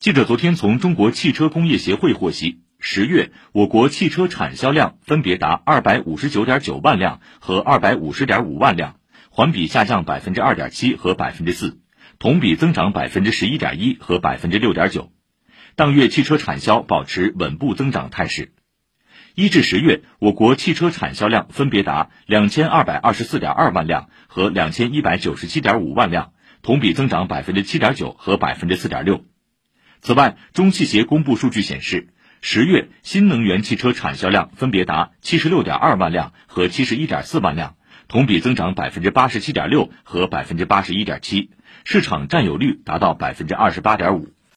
记者昨天从中国汽车工业协会获悉，十月我国汽车产销量分别达二百五十九点九万辆和二百五十点五万辆，环比下降百分之二点七和百分之四，同比增长百分之十一点一和百分之六点九。当月汽车产销保持稳步增长态势。一至十月，我国汽车产销量分别达两千二百二十四点二万辆和两千一百九十七点五万辆，同比增长百分之七点九和百分之四点六。此外，中汽协公布数据显示，十月新能源汽车产销量分别达七十六点二万辆和七十一点四万辆，同比增长百分之八十七点六和百分之八十一点七，市场占有率达到百分之二十八点五。